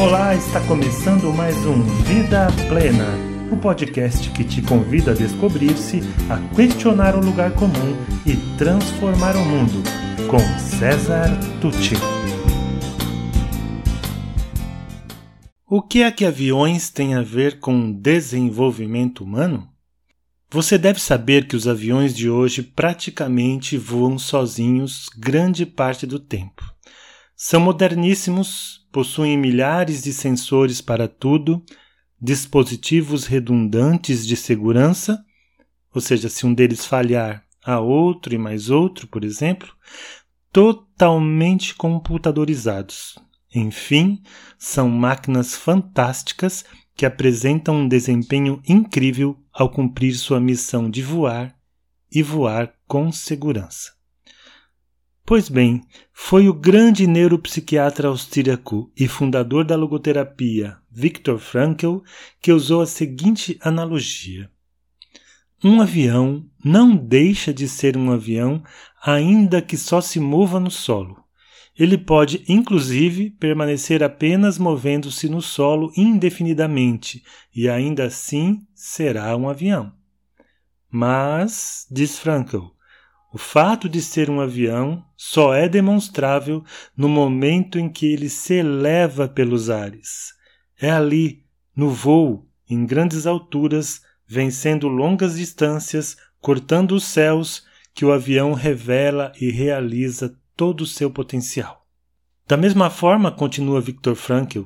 Olá, está começando mais um Vida Plena, o podcast que te convida a descobrir-se, a questionar o lugar comum e transformar o mundo, com César Tucci. O que é que aviões têm a ver com desenvolvimento humano? Você deve saber que os aviões de hoje praticamente voam sozinhos grande parte do tempo. São moderníssimos, possuem milhares de sensores para tudo, dispositivos redundantes de segurança, ou seja, se um deles falhar, há outro e mais outro, por exemplo, totalmente computadorizados. Enfim, são máquinas fantásticas que apresentam um desempenho incrível ao cumprir sua missão de voar e voar com segurança. Pois bem, foi o grande neuropsiquiatra austríaco e fundador da logoterapia, Viktor Frankl, que usou a seguinte analogia: Um avião não deixa de ser um avião ainda que só se mova no solo. Ele pode, inclusive, permanecer apenas movendo-se no solo indefinidamente e ainda assim será um avião. Mas, diz Frankl, o fato de ser um avião só é demonstrável no momento em que ele se eleva pelos ares. É ali, no voo, em grandes alturas, vencendo longas distâncias, cortando os céus, que o avião revela e realiza todo o seu potencial. Da mesma forma, continua Viktor Frankl,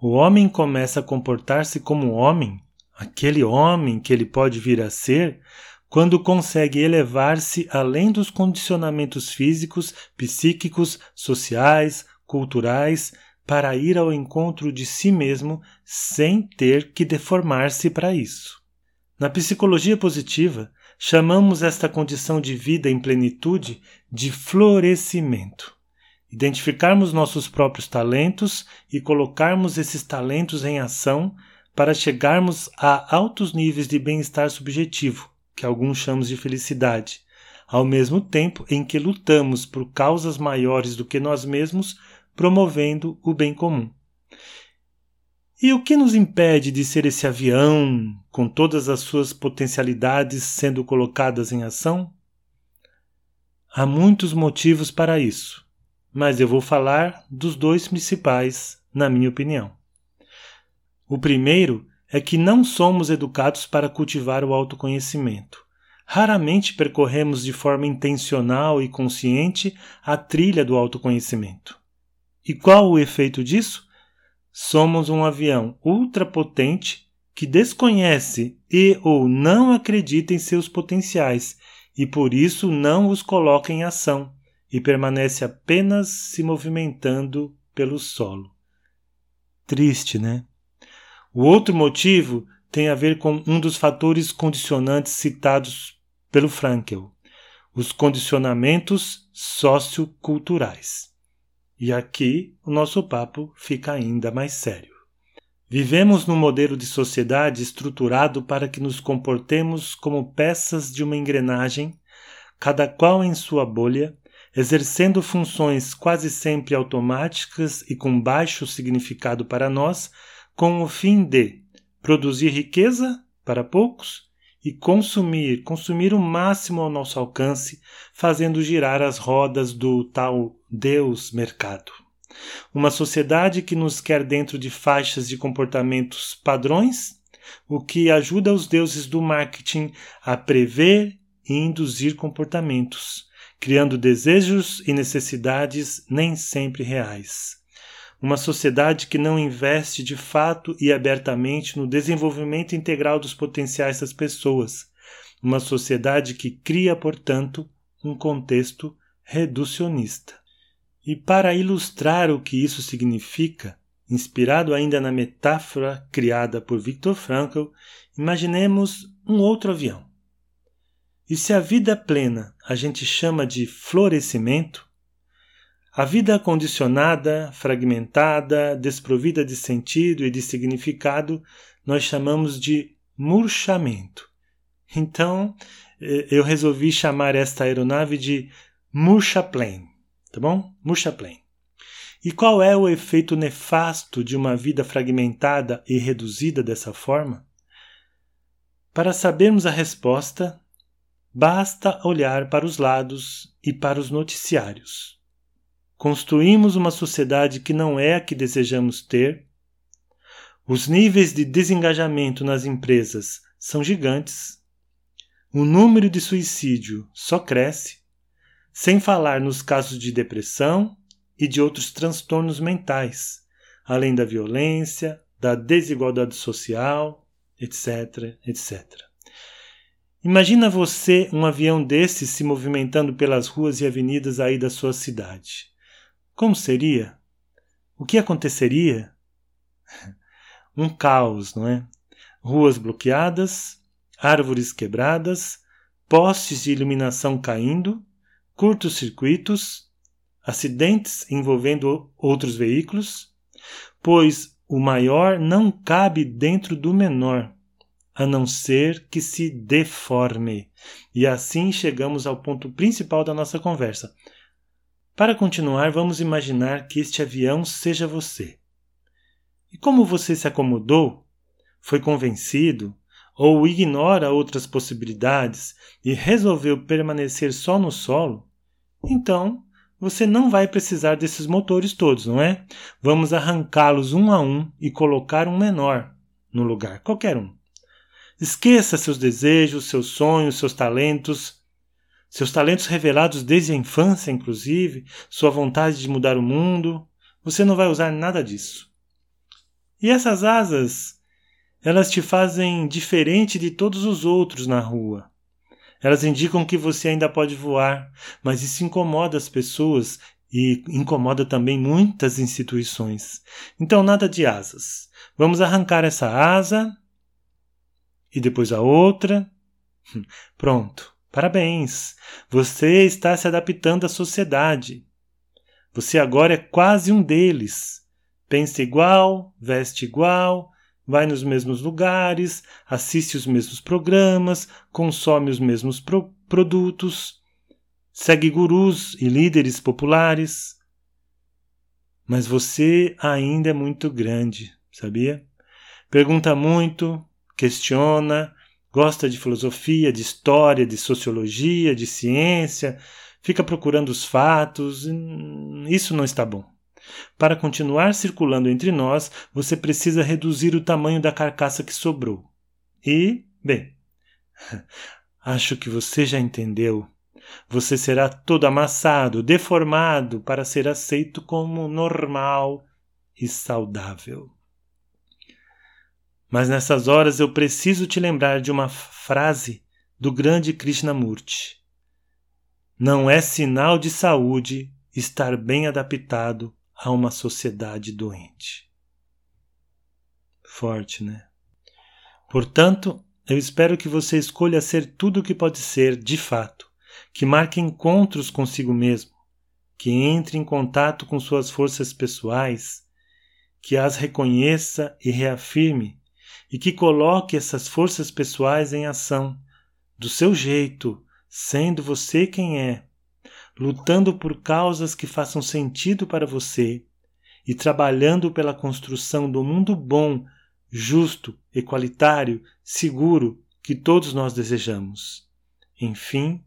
o homem começa a comportar-se como homem, aquele homem que ele pode vir a ser, quando consegue elevar-se além dos condicionamentos físicos, psíquicos, sociais, culturais, para ir ao encontro de si mesmo sem ter que deformar-se para isso. Na psicologia positiva, chamamos esta condição de vida em plenitude de florescimento. Identificarmos nossos próprios talentos e colocarmos esses talentos em ação para chegarmos a altos níveis de bem-estar subjetivo, que alguns chamamos de felicidade, ao mesmo tempo em que lutamos por causas maiores do que nós mesmos, promovendo o bem comum. E o que nos impede de ser esse avião, com todas as suas potencialidades sendo colocadas em ação? Há muitos motivos para isso, mas eu vou falar dos dois principais, na minha opinião. O primeiro é que não somos educados para cultivar o autoconhecimento. Raramente percorremos de forma intencional e consciente a trilha do autoconhecimento. E qual o efeito disso? somos um avião ultrapotente que desconhece e ou não acredita em seus potenciais e por isso não os coloca em ação e permanece apenas se movimentando pelo solo. Triste, né? O outro motivo tem a ver com um dos fatores condicionantes citados pelo Frankel, os condicionamentos socioculturais. E aqui o nosso papo fica ainda mais sério. Vivemos num modelo de sociedade estruturado para que nos comportemos como peças de uma engrenagem, cada qual em sua bolha, exercendo funções quase sempre automáticas e com baixo significado para nós, com o fim de produzir riqueza para poucos e consumir, consumir o máximo ao nosso alcance, fazendo girar as rodas do tal Deus mercado. Uma sociedade que nos quer dentro de faixas de comportamentos padrões, o que ajuda os deuses do marketing a prever e induzir comportamentos, criando desejos e necessidades nem sempre reais uma sociedade que não investe de fato e abertamente no desenvolvimento integral dos potenciais das pessoas, uma sociedade que cria, portanto, um contexto reducionista. E para ilustrar o que isso significa, inspirado ainda na metáfora criada por Viktor Frankl, imaginemos um outro avião. E se a vida plena a gente chama de florescimento, a vida condicionada, fragmentada, desprovida de sentido e de significado, nós chamamos de murchamento. Então, eh, eu resolvi chamar esta aeronave de Murchaplane, tá bom? Murchaplane. E qual é o efeito nefasto de uma vida fragmentada e reduzida dessa forma? Para sabermos a resposta, basta olhar para os lados e para os noticiários. Construímos uma sociedade que não é a que desejamos ter. Os níveis de desengajamento nas empresas são gigantes. O número de suicídio só cresce, sem falar nos casos de depressão e de outros transtornos mentais, além da violência, da desigualdade social, etc, etc. Imagina você um avião desse se movimentando pelas ruas e avenidas aí da sua cidade. Como seria? O que aconteceria? Um caos, não é? Ruas bloqueadas, árvores quebradas, postes de iluminação caindo, curtos-circuitos, acidentes envolvendo outros veículos, pois o maior não cabe dentro do menor, a não ser que se deforme. E assim chegamos ao ponto principal da nossa conversa. Para continuar, vamos imaginar que este avião seja você. E como você se acomodou, foi convencido ou ignora outras possibilidades e resolveu permanecer só no solo, então você não vai precisar desses motores todos, não é? Vamos arrancá-los um a um e colocar um menor no lugar, qualquer um. Esqueça seus desejos, seus sonhos, seus talentos, seus talentos revelados desde a infância, inclusive, sua vontade de mudar o mundo. Você não vai usar nada disso. E essas asas, elas te fazem diferente de todos os outros na rua. Elas indicam que você ainda pode voar, mas isso incomoda as pessoas e incomoda também muitas instituições. Então, nada de asas. Vamos arrancar essa asa e depois a outra. Pronto. Parabéns! Você está se adaptando à sociedade. Você agora é quase um deles. Pensa igual, veste igual, vai nos mesmos lugares, assiste os mesmos programas, consome os mesmos pro produtos, segue gurus e líderes populares. Mas você ainda é muito grande, sabia? Pergunta muito, questiona, gosta de filosofia, de história, de sociologia, de ciência, fica procurando os fatos. Isso não está bom. Para continuar circulando entre nós, você precisa reduzir o tamanho da carcaça que sobrou. E, bem, acho que você já entendeu. Você será todo amassado, deformado para ser aceito como normal e saudável. Mas nessas horas eu preciso te lembrar de uma frase do grande Krishnamurti. Não é sinal de saúde estar bem adaptado a uma sociedade doente. Forte, né? Portanto, eu espero que você escolha ser tudo o que pode ser de fato, que marque encontros consigo mesmo, que entre em contato com suas forças pessoais, que as reconheça e reafirme, e que coloque essas forças pessoais em ação, do seu jeito, sendo você quem é, lutando por causas que façam sentido para você e trabalhando pela construção do mundo bom, justo, equalitário, seguro que todos nós desejamos. Enfim,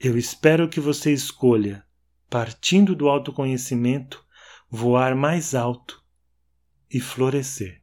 eu espero que você escolha, partindo do autoconhecimento, voar mais alto e florescer.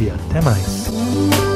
e até mais.